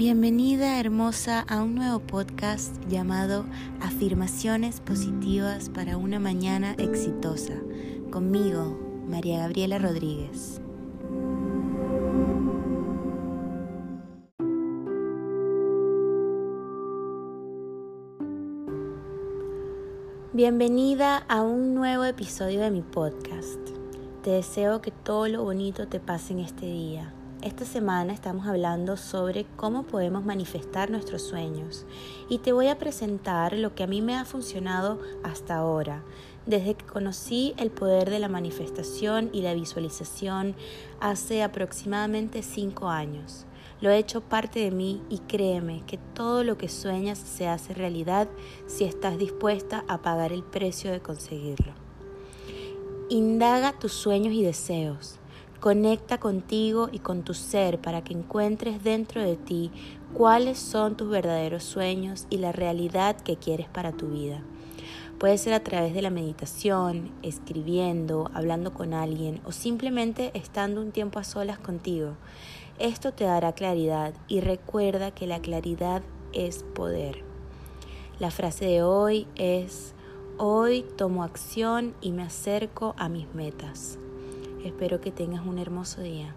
Bienvenida hermosa a un nuevo podcast llamado Afirmaciones Positivas para una Mañana Exitosa. Conmigo, María Gabriela Rodríguez. Bienvenida a un nuevo episodio de mi podcast. Te deseo que todo lo bonito te pase en este día esta semana estamos hablando sobre cómo podemos manifestar nuestros sueños y te voy a presentar lo que a mí me ha funcionado hasta ahora, desde que conocí el poder de la manifestación y la visualización hace aproximadamente cinco años. Lo he hecho parte de mí y créeme que todo lo que sueñas se hace realidad si estás dispuesta a pagar el precio de conseguirlo. Indaga tus sueños y deseos. Conecta contigo y con tu ser para que encuentres dentro de ti cuáles son tus verdaderos sueños y la realidad que quieres para tu vida. Puede ser a través de la meditación, escribiendo, hablando con alguien o simplemente estando un tiempo a solas contigo. Esto te dará claridad y recuerda que la claridad es poder. La frase de hoy es, hoy tomo acción y me acerco a mis metas. Espero que tengas un hermoso día.